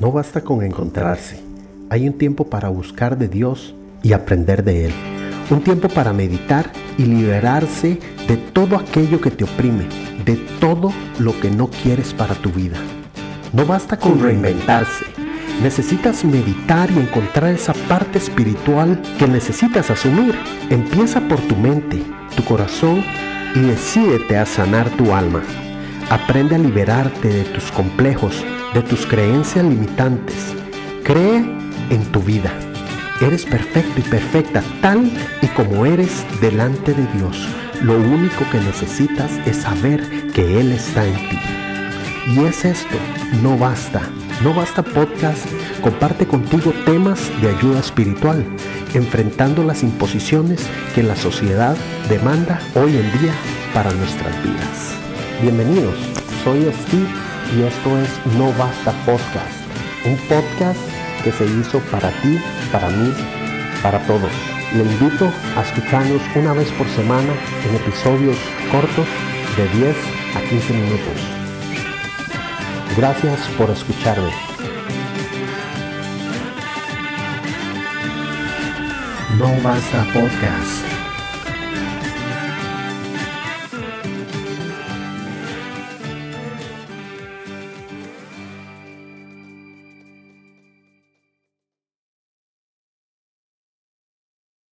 No basta con encontrarse. Hay un tiempo para buscar de Dios y aprender de Él. Un tiempo para meditar y liberarse de todo aquello que te oprime, de todo lo que no quieres para tu vida. No basta con reinventarse. Necesitas meditar y encontrar esa parte espiritual que necesitas asumir. Empieza por tu mente, tu corazón y decídete a sanar tu alma. Aprende a liberarte de tus complejos, de tus creencias limitantes. Cree en tu vida. Eres perfecto y perfecta tal y como eres delante de Dios. Lo único que necesitas es saber que Él está en ti. Y es esto, no basta. No basta podcast, comparte contigo temas de ayuda espiritual, enfrentando las imposiciones que la sociedad demanda hoy en día para nuestras vidas. Bienvenidos, soy Steve y esto es No Basta Podcast, un podcast que se hizo para ti, para mí, para todos. Le invito a escucharnos una vez por semana en episodios cortos de 10 a 15 minutos. Gracias por escucharme. No Basta Podcast.